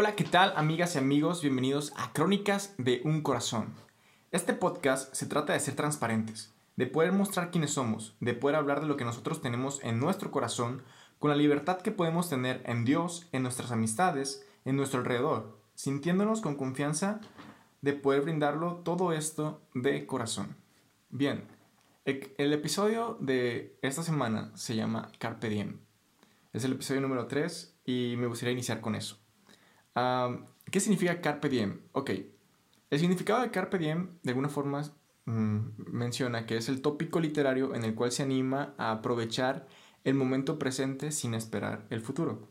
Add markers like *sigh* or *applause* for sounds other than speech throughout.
Hola, ¿qué tal amigas y amigos? Bienvenidos a Crónicas de un Corazón. Este podcast se trata de ser transparentes, de poder mostrar quiénes somos, de poder hablar de lo que nosotros tenemos en nuestro corazón, con la libertad que podemos tener en Dios, en nuestras amistades, en nuestro alrededor, sintiéndonos con confianza de poder brindarlo todo esto de corazón. Bien, el, episodio de esta semana se llama Carpe Diem. Es el episodio número 3 y me gustaría iniciar con eso. ¿Qué significa Carpe Diem? Ok, el significado de Carpe Diem de alguna forma mm, menciona que es el tópico literario en el cual se anima a aprovechar el momento presente sin esperar el futuro.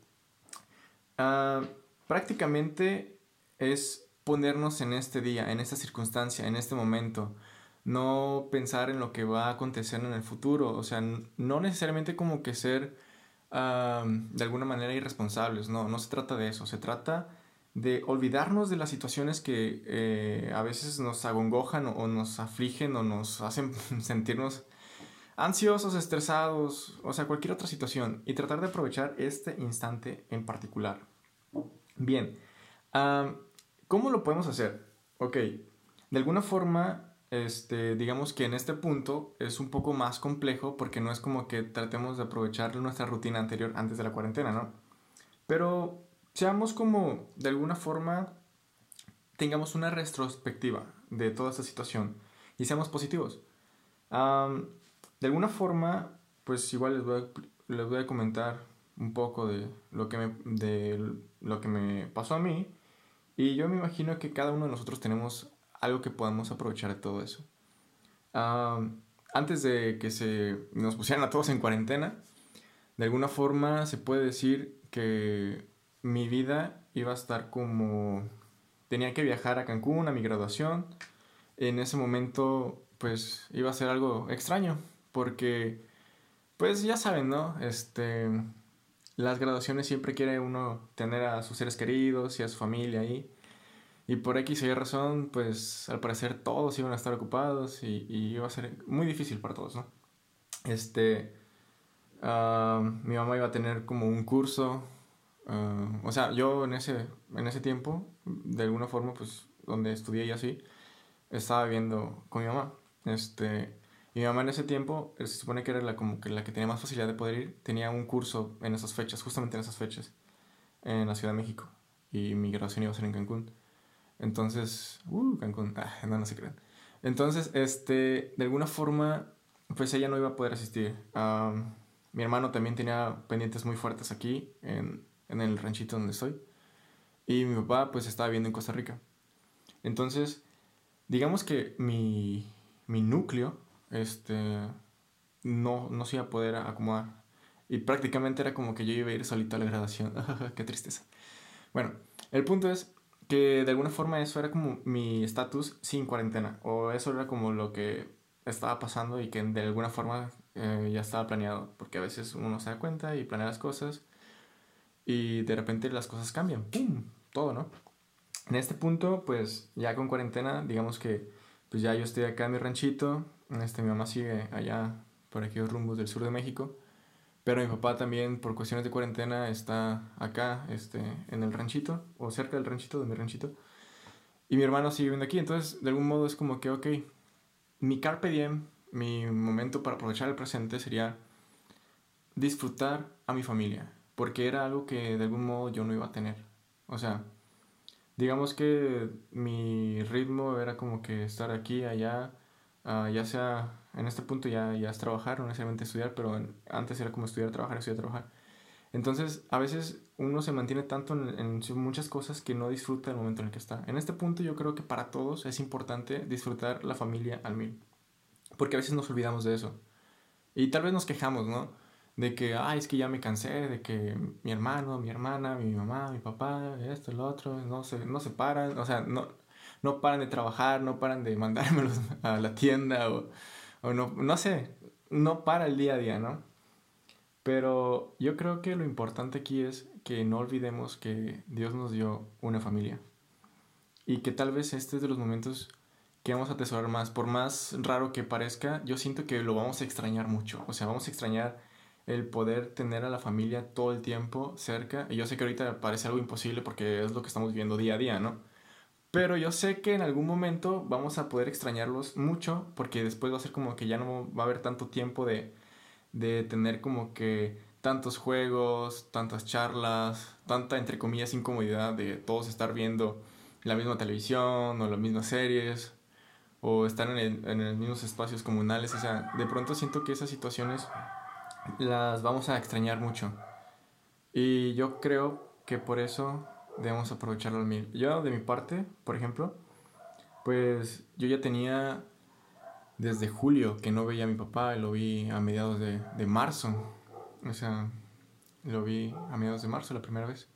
Prácticamente es ponernos en este día, en esta circunstancia, en este momento, no pensar en lo que va a acontecer en el futuro, o sea, no necesariamente como que ser de alguna manera irresponsables, no, no se trata de eso, se trata de olvidarnos de las situaciones que eh, a veces nos agongojan o, nos afligen o nos hacen *laughs* sentirnos ansiosos, estresados, o sea, cualquier otra situación, y tratar de aprovechar este instante en particular. Bien, ¿cómo lo podemos hacer? Ok, de alguna forma este, digamos que en este punto es un poco más complejo porque no es como que tratemos de aprovechar nuestra rutina anterior antes de la cuarentena, ¿no? Pero seamos como, de alguna forma, tengamos una retrospectiva de toda esta situación y seamos positivos. de alguna forma, pues igual les voy, a, les voy a comentar un poco de lo, que me, de lo que me pasó a mí y yo me imagino que cada uno de nosotros tenemos algo que podamos aprovechar de todo eso. antes de que se nos pusieran a todos en cuarentena, de alguna forma se puede decir que mi vida iba a estar como... Tenía que viajar a Cancún a mi graduación. En ese momento, pues iba a ser algo extraño, porque, pues ya saben, ¿no? Este, las graduaciones siempre quiere uno tener a sus seres queridos y a su familia ahí. Y por X o Y razón, pues al parecer todos iban a estar ocupados y, iba a ser muy difícil para todos, ¿no? Este, ah, mi mamá iba a tener como un curso, ah, o sea, yo en ese, en ese tiempo, de alguna forma, pues donde estudié y así, estaba viviendo con mi mamá. Este, y mi mamá en ese tiempo, se supone que era la, como que la que tenía más facilidad de poder ir, tenía un curso en esas fechas, justamente en esas fechas, en la Ciudad de México. Y mi graduación iba a ser en Cancún. Entonces, uh, Cancún, ah, no, no se crean. Entonces, este, de alguna forma, pues ella no iba a poder asistir. mi hermano también tenía pendientes muy fuertes aquí, en, en, el ranchito donde estoy. Y mi papá, pues, estaba viviendo en Costa Rica. Entonces, digamos que mi, mi núcleo, este, no, no se iba a poder acomodar. Y prácticamente era como que yo iba a ir solito a la graduación. *laughs* Qué tristeza. Bueno, el punto es que de alguna forma eso era como mi estatus sin cuarentena, o eso era como lo que estaba pasando y que de alguna forma eh, ya estaba planeado, porque a veces uno se da cuenta y planea las cosas y de repente las cosas cambian, ¡pum! Todo, ¿no? En este punto, pues ya con cuarentena, digamos que pues ya yo estoy acá en mi ranchito, este, mi mamá sigue allá por aquellos rumbos del sur de México pero mi papá también, por cuestiones de cuarentena, está acá, este, en el ranchito, o cerca del ranchito, de mi ranchito. Y mi hermano sigue viviendo aquí. Entonces, de algún modo es como que, ok, mi carpe diem, mi momento para aprovechar el presente sería disfrutar a mi familia. Porque era algo que de algún modo yo no iba a tener. O sea, digamos que mi ritmo era como que estar aquí, allá, uh, ya sea en este punto ya, ya es trabajar, no necesariamente estudiar, pero antes era como estudiar, trabajar, estudiar, trabajar. Entonces, a veces uno se mantiene tanto en, en, muchas cosas que no disfruta el momento en el que está. En este punto yo creo que para todos es importante disfrutar la familia al mil. Porque a veces nos olvidamos de eso. Y tal vez nos quejamos, ¿no? De que, ay, es que ya me cansé, de que mi hermano, mi hermana, mi mamá, mi papá, esto, lo otro, no se, no se paran, o sea, no, no paran de trabajar, no paran de mandármelos *laughs* a la tienda o o no, no sé, no para el día a día, ¿no? Pero yo creo que lo importante aquí es que no olvidemos que Dios nos dio una familia. Y que tal vez este es de los momentos que vamos a atesorar más. Por más raro que parezca, yo siento que lo vamos a extrañar mucho. O sea, vamos a extrañar el poder tener a la familia todo el tiempo cerca. Y yo sé que ahorita parece algo imposible porque es lo que estamos viendo día a día, ¿no? Pero yo sé que en algún momento vamos a poder extrañarlos mucho porque después va a ser como que ya no va a haber tanto tiempo de, de tener como que tantos juegos, tantas charlas, tanta entre comillas incomodidad de todos estar viendo la misma televisión o las mismas series o estar en, en los mismos espacios comunales. O sea, de pronto siento que esas situaciones las vamos a extrañar mucho. Y yo creo que por eso debemos aprovecharlo al mil. Yo, de mi parte, por ejemplo, pues yo ya tenía desde julio que no veía a mi papá, lo vi a mediados de, de marzo. O sea, lo vi a mediados de marzo la primera vez.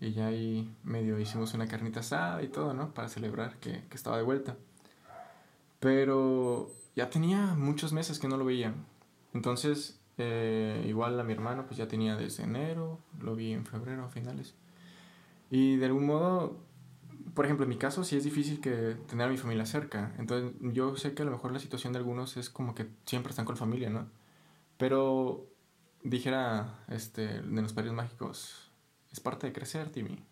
Y ya ahí medio hicimos una carnita asada y todo, ¿no? Para celebrar que, que estaba de vuelta. Pero ya tenía muchos meses que no lo veía. Entonces, eh, igual a mi hermano, pues ya tenía desde enero, lo vi en febrero a finales. Y de algún modo, por ejemplo, en mi caso sí es difícil que tener a mi familia cerca. Entonces yo sé que a lo mejor la situación de algunos es como que siempre están con familia, ¿no? Pero dijera este, de los periodos mágicos, es parte de crecer, Timmy.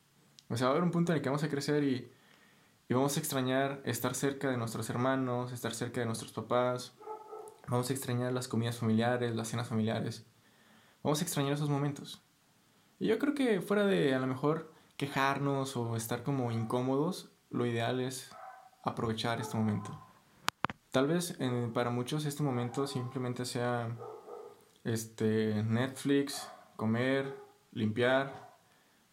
O sea, va a haber un punto en el que vamos a crecer y, y vamos a extrañar estar cerca de nuestros hermanos, estar cerca de nuestros papás. Vamos a extrañar las comidas familiares, las cenas familiares. Vamos a extrañar esos momentos. Y yo creo que fuera de a lo mejor quejarnos o estar como incómodos, lo ideal es aprovechar este momento. Tal vez para muchos este momento simplemente sea este, Netflix, comer, limpiar,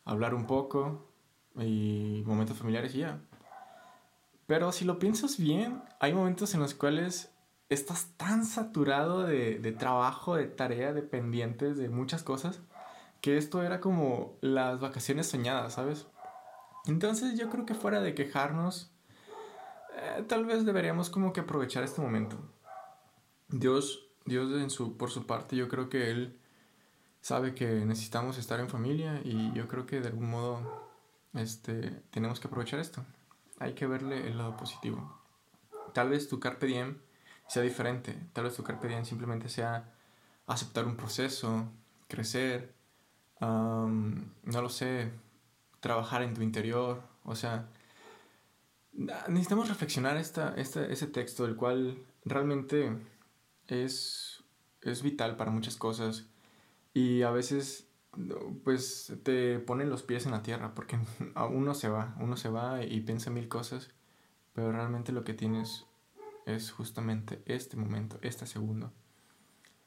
hablar un poco y momentos familiares y ya. Pero si lo piensas bien, hay momentos en los cuales estás tan saturado de, de trabajo, de tarea, de pendientes, de muchas cosas, que esto era como las vacaciones soñadas, ¿sabes? Entonces yo creo que fuera de quejarnos, eh, tal vez deberíamos como que aprovechar este momento. Dios, Dios en su, por su parte, yo creo que Él sabe que necesitamos estar en familia y yo creo que de algún modo este, tenemos que aprovechar esto. Hay que verle el lado positivo. Tal vez tu carpe diem sea diferente. Tal vez tu carpe diem simplemente sea aceptar un proceso, crecer, no lo sé, trabajar en tu interior, o sea, necesitamos reflexionar esta, ese texto, el cual realmente es, es vital para muchas cosas y a veces pues te ponen los pies en la tierra porque *laughs* uno se va, uno se va y piensa mil cosas, pero realmente lo que tienes es justamente este momento, este segundo.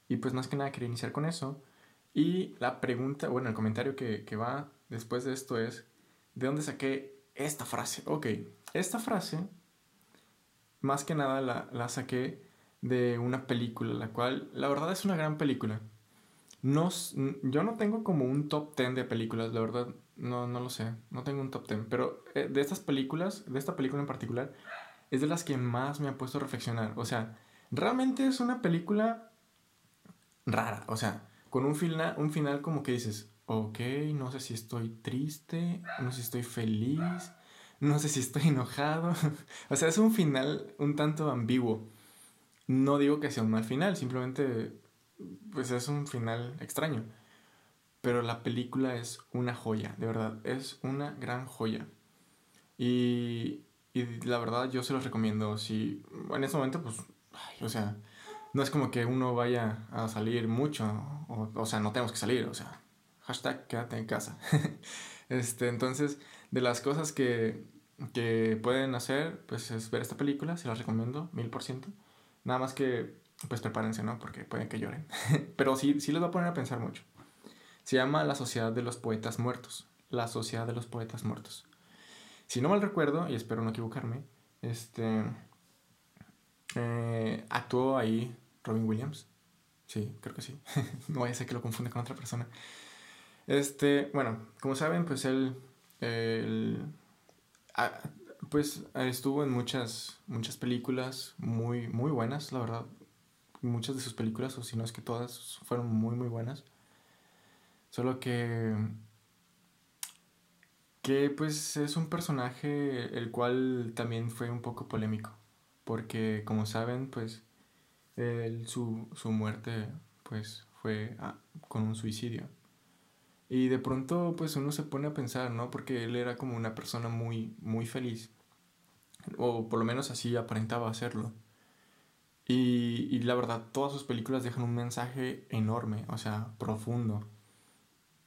Y pues más que nada quería iniciar con eso y la pregunta, bueno, el comentario que, que va después de esto es, ¿de dónde saqué esta frase? Ok, esta frase, más que nada la, la saqué de una película, la cual, la verdad es una gran película. No, yo no tengo como un top 10 de películas, la verdad, no, no lo sé, no tengo un top 10, pero eh, de estas películas, de esta película en particular, es de las que más me ha puesto a reflexionar. O sea, realmente es una película rara, o sea, con un final, un final como que dices, ok, no sé si estoy triste, no sé si estoy feliz, no sé si estoy *laughs* enojado. o sea, es un final un tanto ambiguo. No digo que sea un mal final, simplemente pues es un final extraño. Pero la película es una joya, de verdad, es una gran joya. Y, y la verdad yo se los recomiendo. Si en este momento, pues, o sea, no es como que uno vaya a salir mucho, o, o sea, no tenemos que salir, o sea, hashtag quédate en casa. *laughs* este, entonces, de las cosas que, que pueden hacer, pues es ver esta película, se las recomiendo, mil por ciento. Nada más que, pues prepárense, ¿no? Porque pueden que lloren. *laughs* Pero sí, sí les va a poner a pensar mucho. Se llama La Sociedad de los Poetas Muertos. La Sociedad de los Poetas Muertos. Si no mal recuerdo, y espero no equivocarme, este... Eh, actuó ahí Robin Williams. Sí, creo que sí. *laughs* no vaya a ser que lo confunde con otra persona. Este, bueno, como saben, pues él, pues estuvo en muchas, muchas películas muy, muy buenas, la verdad. Muchas de sus películas, o si no es que todas, fueron muy, muy buenas. Solo que, que pues es un personaje el cual también fue un poco polémico. Porque como saben, pues su, su, muerte pues fue ah, con un suicidio. Y de pronto pues uno se pone a pensar, ¿no? Porque él era como una persona muy, muy feliz. O por lo menos así aparentaba hacerlo. Y, y la verdad, todas sus películas dejan un mensaje enorme, o sea, profundo.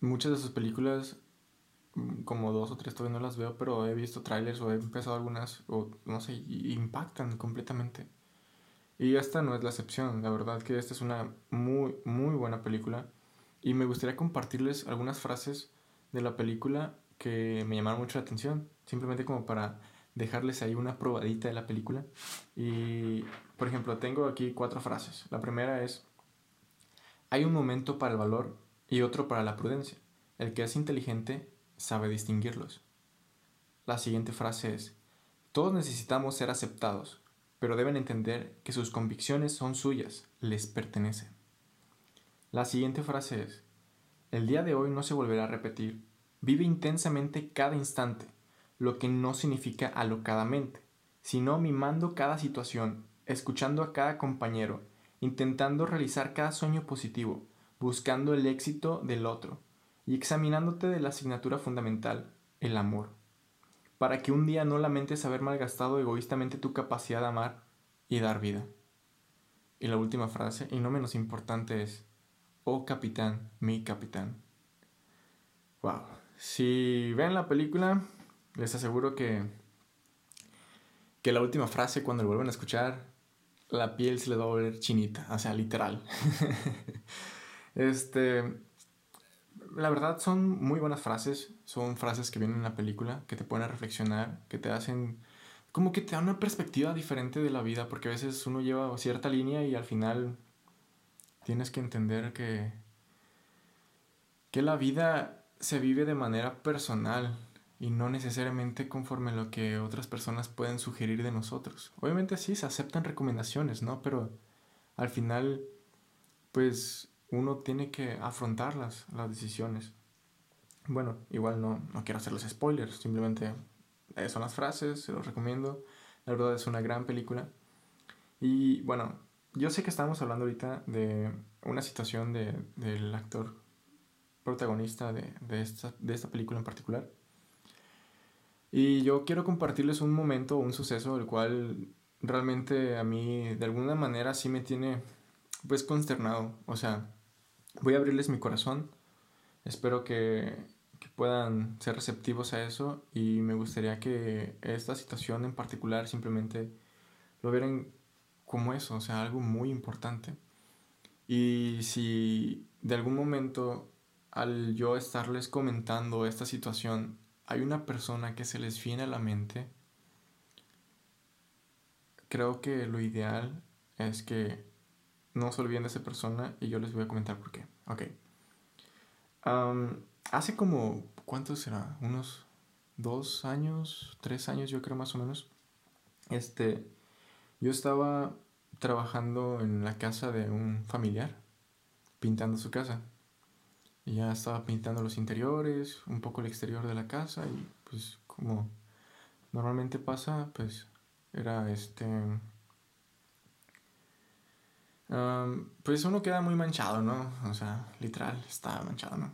Muchas de sus películas, como dos o tres todavía no las veo, pero he visto trailers o he empezado algunas, o no sé, impactan completamente. Y esta no es la excepción, la verdad que esta es una muy, muy buena película. Y me gustaría compartirles algunas frases de la película que me llamaron mucho la atención, simplemente como para dejarles ahí una probadita de la película. Y, por ejemplo, tengo aquí cuatro frases. La primera es, hay un momento para el valor y otro para la prudencia. El que es inteligente sabe distinguirlos. La siguiente frase es, todos necesitamos ser aceptados, pero deben entender que sus convicciones son suyas, les pertenecen. La siguiente frase es, el día de hoy no se volverá a repetir, vive intensamente cada instante, lo que no significa alocadamente, sino mimando cada situación, escuchando a cada compañero, intentando realizar cada sueño positivo, buscando el éxito del otro y examinándote de la asignatura fundamental, el amor, para que un día no lamentes haber malgastado egoístamente tu capacidad de amar y dar vida. Y la última frase, y no menos importante, es, oh capitán, mi capitán. Wow. Si ven la película, les aseguro que, que la última frase, cuando lo vuelven a escuchar, la piel se le va a volver chinita, o sea, literal. *laughs* este, la verdad son muy buenas frases, son frases que vienen en la película, que te ponen a reflexionar, que te hacen, como que te dan una perspectiva diferente de la vida, porque a veces uno lleva cierta línea y al final tienes que entender que, que la vida se vive de manera personal, y no necesariamente conforme lo que otras personas pueden sugerir de nosotros. Obviamente sí, se aceptan recomendaciones, ¿no? Pero al final, pues uno tiene que afrontar las, las decisiones. Bueno, igual no, no quiero hacer los spoilers, simplemente eh, son las frases, se los recomiendo. La verdad es una gran película. Y bueno, yo sé que estamos hablando ahorita de una situación de, del actor protagonista de, de, esta, de esta película en particular. Y yo quiero compartirles un momento, un suceso, el cual realmente a mí de alguna manera sí me tiene pues consternado. O sea, voy a abrirles mi corazón. Espero que, que puedan ser receptivos a eso y me gustaría que esta situación en particular simplemente lo vieran como eso, o sea, algo muy importante. Y si de algún momento al yo estarles comentando esta situación hay una persona que se les viene a la mente, creo que lo ideal es que no se olviden de esa persona y yo les voy a comentar por qué. Ok. hace como, ¿cuánto será? Unos dos años, tres años yo creo más o menos. Este, yo estaba trabajando en la casa de un familiar, pintando su casa. Y ya estaba pintando los interiores, un poco el exterior de la casa y pues como normalmente pasa, pues era este... pues uno queda muy manchado, ¿no? O sea, literal, estaba manchado, ¿no?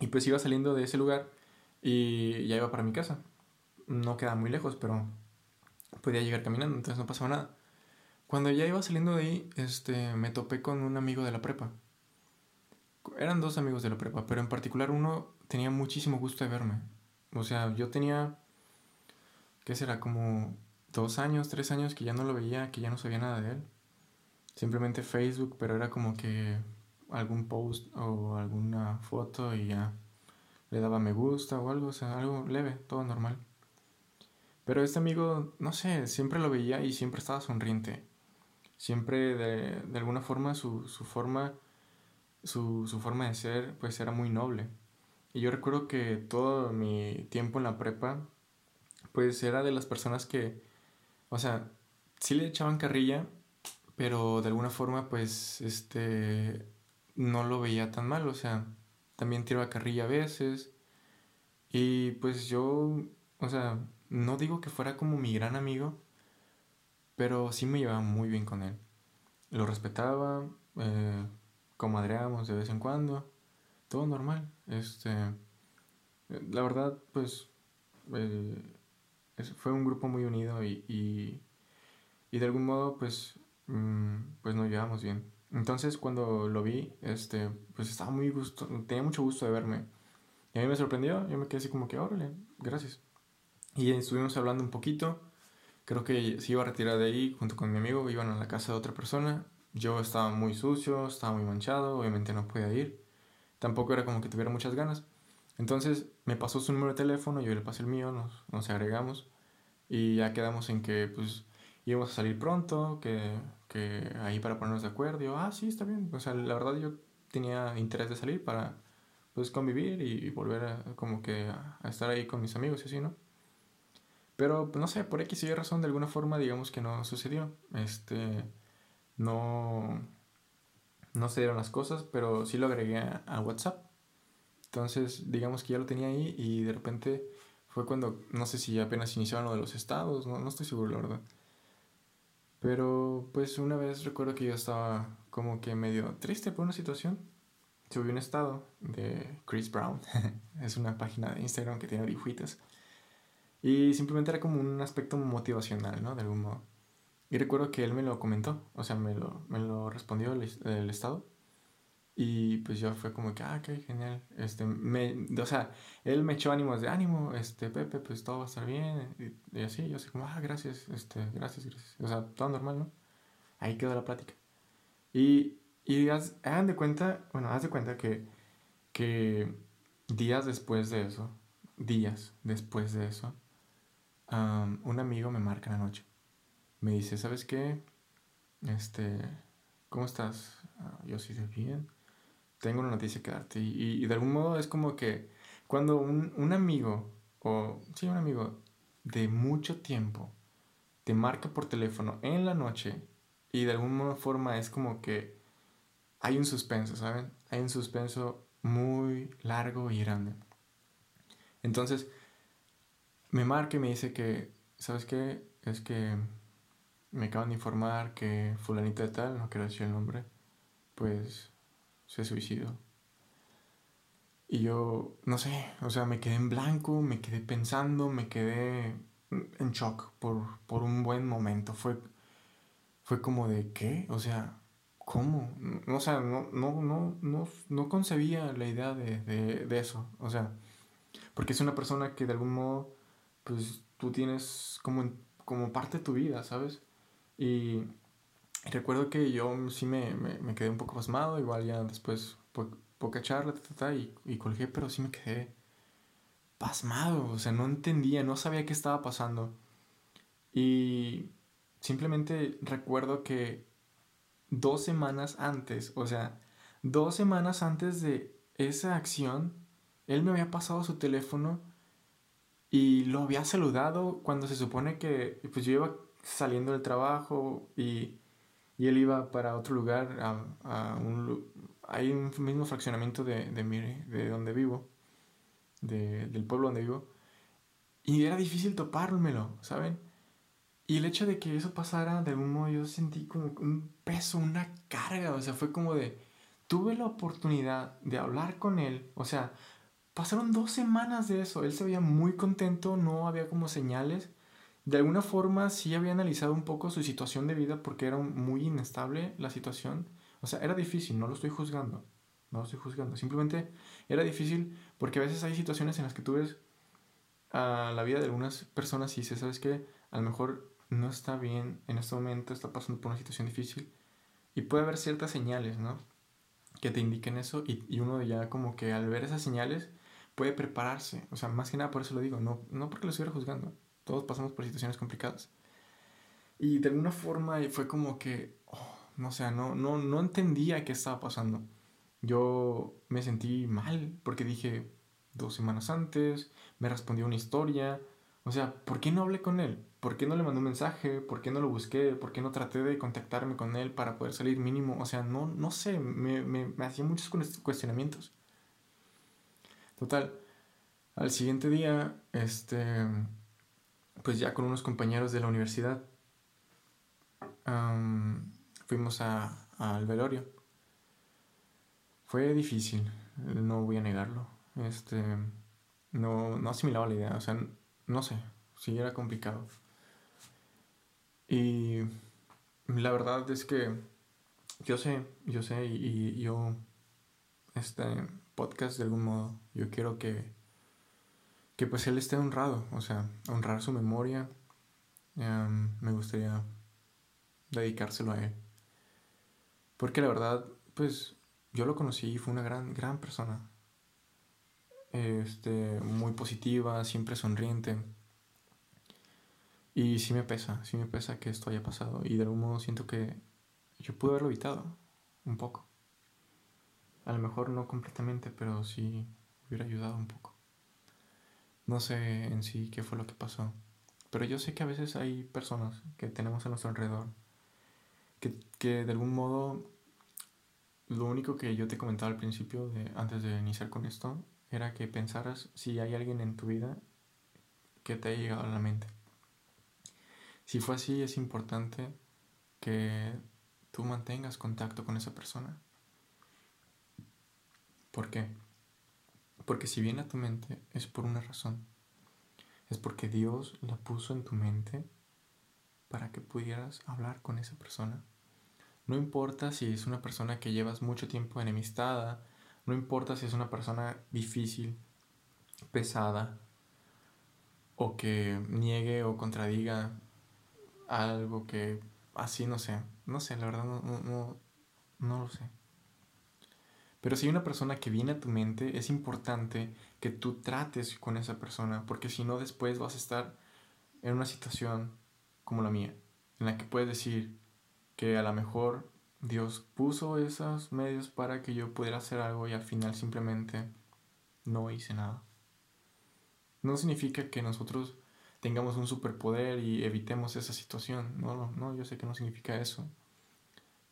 Y pues iba saliendo de ese lugar y ya iba para mi casa. No queda muy lejos, pero podía llegar caminando, entonces no pasaba nada. Cuando ya iba saliendo de ahí, este, me topé con un amigo de la prepa eran dos amigos de la prepa, pero en particular uno tenía muchísimo gusto de verme. O sea, yo tenía, ¿qué será? Como dos años, tres años que ya no lo veía, que ya no sabía nada de él. Simplemente Facebook, pero era como que algún post o alguna foto y ya le daba me gusta o algo, o sea, algo leve, todo normal. Pero este amigo, no sé, siempre lo veía y siempre estaba sonriente. Siempre de, de alguna forma su, su forma su, su forma de ser pues era muy noble. Y yo recuerdo que todo mi tiempo en la prepa pues era de las personas que, o sea, sí le echaban carrilla, pero de alguna forma pues este no lo veía tan mal, o sea, también tiraba carrilla a veces. Y pues yo, o sea, no digo que fuera como mi gran amigo, pero sí me llevaba muy bien con él. Lo respetaba, eh, comadreamos de vez en cuando, todo normal. Este, la verdad, pues, eh, fue un grupo muy unido y, y, y de algún modo, pues, pues nos llevamos bien. Entonces, cuando lo vi, este, pues estaba muy gusto, tenía mucho gusto de verme. Y a mí me sorprendió, yo me quedé así como que, órale, gracias. Y estuvimos hablando un poquito. Creo que se iba a retirar de ahí junto con mi amigo, iban a la casa de otra persona. Yo estaba muy sucio, estaba muy manchado, obviamente no podía ir. Tampoco era como que tuviera muchas ganas. Entonces me pasó su número de teléfono, yo le pasé el mío, nos, nos agregamos y ya quedamos en que pues íbamos a salir pronto, que, que ahí para ponernos de acuerdo. Ah, sí, está bien. O sea, la verdad yo tenía interés de salir para pues convivir y, volver a, como que a, estar ahí con mis amigos y así, ¿no? Pero pues, no sé, por X y razón, de alguna forma, digamos que no sucedió. Este, no, no se dieron las cosas, pero sí lo agregué a, WhatsApp. Entonces, digamos que ya lo tenía ahí y de repente fue cuando, no sé si apenas iniciaron lo de los estados, no, no estoy seguro, la verdad. Pero pues una vez recuerdo que yo estaba como que medio triste por una situación. Subí un estado de Chris Brown. *laughs* es una página de Instagram que tiene dibujitos. Y simplemente era como un aspecto motivacional, ¿no? De algún modo. Y recuerdo que él me lo comentó, o sea, me lo, me lo respondió el, el estado. Y pues yo fue como que, ah, qué genial. Este, me, o sea, él me echó ánimos de ánimo, este, Pepe, pues todo va a estar bien. Y, así, yo así como, ah, gracias, este, gracias, gracias. O sea, todo normal, ¿no? Ahí quedó la plática. Y, y hagan de cuenta, bueno, haz de cuenta que, que días después de eso, días después de eso, un amigo me marca en la noche. Me dice, ¿sabes qué? Este, ¿cómo estás? Ah, yo sí, bien tengo una noticia que darte. Y, de algún modo es como que cuando un, un, amigo, o sí, un amigo de mucho tiempo, te marca por teléfono en la noche y de alguna forma es como que hay un suspenso, ¿saben? Hay un suspenso muy largo y grande. Entonces, me marca y me dice que, ¿sabes qué? Es que me acaban de informar que fulanito de tal, no quiero decir el nombre, pues se suicidó. Y yo, no sé, o sea, me quedé en blanco, me quedé pensando, me quedé en shock por, por un buen momento. Fue, fue como de, ¿qué? O sea, ¿cómo? O sea, no, no, no, no, no concebía la idea de, de, de eso. O sea, porque es una persona que de algún modo, pues tú tienes como, como parte de tu vida, ¿sabes? Y recuerdo que yo sí me, me, quedé un poco pasmado, igual ya después poca charla y, y colgué, pero sí me quedé pasmado, o sea, no entendía, no sabía qué estaba pasando. Y simplemente recuerdo que dos semanas antes, o sea, dos semanas antes de esa acción, él me había pasado su teléfono y lo había saludado cuando se supone que pues yo iba saliendo del trabajo y y él iba para otro lugar, a, a un, hay un mismo fraccionamiento de, de, donde vivo, de, del pueblo donde vivo, y era difícil topármelo, ¿saben? Y el hecho de que eso pasara, de algún modo yo sentí como un peso, una carga, o sea, fue como de, tuve la oportunidad de hablar con él, o sea, pasaron dos semanas de eso, él se veía muy contento, no había como señales, de alguna forma sí había analizado un poco su situación de vida porque era muy inestable la situación. O sea, era difícil, no lo estoy juzgando. No lo estoy juzgando. Simplemente era difícil porque a veces hay situaciones en las que tú ves a la vida de algunas personas y dices, ¿sabes qué? A lo mejor no está bien en este momento, está pasando por una situación difícil. Y puede haber ciertas señales, ¿no? Que te indiquen eso y, uno ya como que al ver esas señales puede prepararse. O sea, más que nada por eso lo digo, no, no porque lo estuviera juzgando. Todos pasamos por situaciones complicadas. Y de alguna forma fue como que, oh, no sé, no, no, no entendía qué estaba pasando. Yo me sentí mal porque dije dos semanas antes, me respondió una historia. O sea, ¿por qué no hablé con él? ¿Por qué no le mandé un mensaje? ¿Por qué no lo busqué? ¿Por qué no traté de contactarme con él para poder salir mínimo? O sea, no, no sé, me, me, me hacía muchos cuestionamientos. Total, al siguiente día, este, pues ya con unos compañeros de la universidad fuimos al velorio. Fue difícil, no voy a negarlo. Este, no, no asimilaba la idea, o sea, no sé, sí era complicado. Y la verdad es que yo sé, yo sé, y, yo, este podcast de algún modo, yo quiero que, que pues él esté honrado, o sea, honrar su memoria. Em, me gustaría dedicárselo a él. Porque la verdad, pues yo lo conocí y fue una gran, gran persona. Este, muy positiva, siempre sonriente. Y sí me pesa, sí me pesa que esto haya pasado. Y de algún modo siento que yo pude haberlo evitado un poco. A lo mejor no completamente, pero sí hubiera ayudado un poco. No sé en sí qué fue lo que pasó. Pero yo sé que a veces hay personas que tenemos a nuestro alrededor que, que de algún modo lo único que yo te comentaba al principio, de, antes de iniciar con esto, era que pensaras si hay alguien en tu vida que te haya llegado a la mente. Si fue así, es importante que tú mantengas contacto con esa persona. ¿Por qué? Porque si viene a tu mente es por una razón. Es porque Dios la puso en tu mente para que pudieras hablar con esa persona. No importa si es una persona que llevas mucho tiempo enemistada, no importa si es una persona difícil, pesada, o que niegue o contradiga algo que así no sé. No sé, la verdad no, no, no, lo sé. Pero si hay una persona que viene a tu mente, es importante que tú trates con esa persona, porque si no después vas a estar en una situación como la mía, en la que puedes decir, que a lo mejor Dios puso esos medios para que yo pudiera hacer algo y al final simplemente no hice nada. No significa que nosotros tengamos un superpoder y evitemos esa situación. No, no, no, yo sé que no significa eso.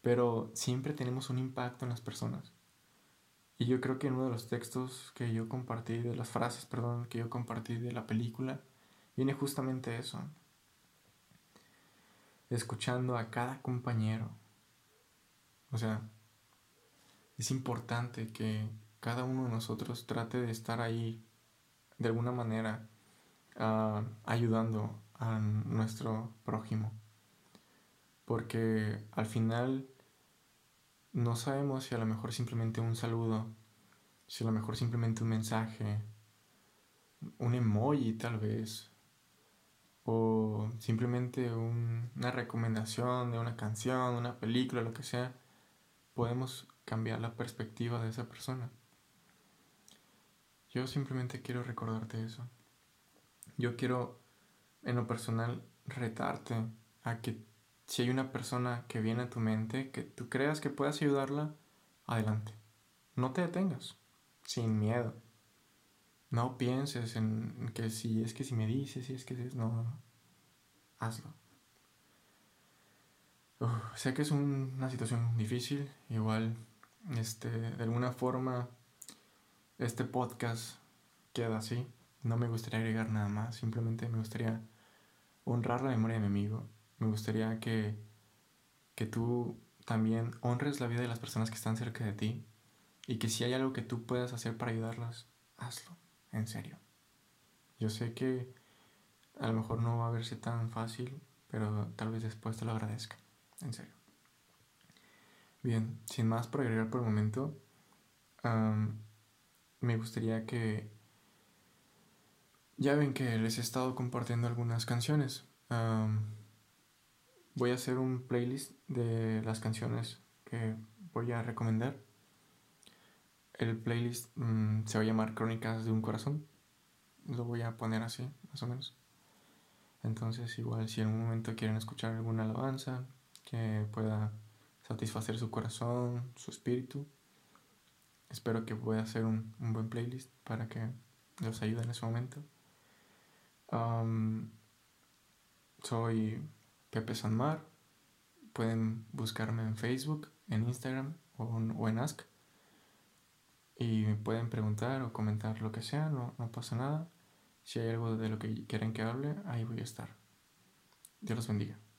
Pero siempre tenemos un impacto en las personas. Y yo creo que en uno de los textos que yo compartí, de las frases, perdón, que yo compartí de la película, viene justamente eso escuchando a cada compañero. O sea, es importante que cada uno de nosotros trate de estar ahí de alguna manera ah, ayudando a nuestro prójimo. Porque al final no sabemos si a lo mejor simplemente un saludo, si a lo mejor simplemente un mensaje, un emoji tal vez, o simplemente una recomendación de una canción, una película, lo que sea, podemos cambiar la perspectiva de esa persona. Yo simplemente quiero recordarte eso. Yo quiero, en lo personal, retarte a que si hay una persona que viene a tu mente, que tú creas que puedas ayudarla, adelante. No te detengas, sin miedo. No pienses en que si es que si me dices, si es que es, no, no, hazlo. sé que es una situación difícil, igual, este, de alguna forma, este podcast queda así. No me gustaría agregar nada más, simplemente me gustaría honrar la memoria de mi amigo. Me gustaría que, que tú también honres la vida de las personas que están cerca de ti y que si hay algo que tú puedas hacer para ayudarlas, hazlo en serio. Yo sé que a lo mejor no va a verse tan fácil, pero tal vez después te lo agradezca. En serio. Bien, sin más por agregar por el momento, me gustaría que... Ya ven que les he estado compartiendo algunas canciones. Voy a hacer un playlist de las canciones que voy a recomendar. El playlist mm, se va a llamar Crónicas de un Corazón. Lo voy a poner así, más o menos. Entonces, igual si en un momento quieren escuchar alguna alabanza que pueda satisfacer su corazón, su espíritu, espero que pueda hacer un, buen playlist para que los ayude en ese momento. soy Pepe Sanmar. Pueden buscarme en Facebook, en Instagram o, en Ask y me pueden preguntar o comentar lo que sea, no, no pasa nada. Si hay algo de lo que quieren que hable, ahí voy a estar. Dios los bendiga.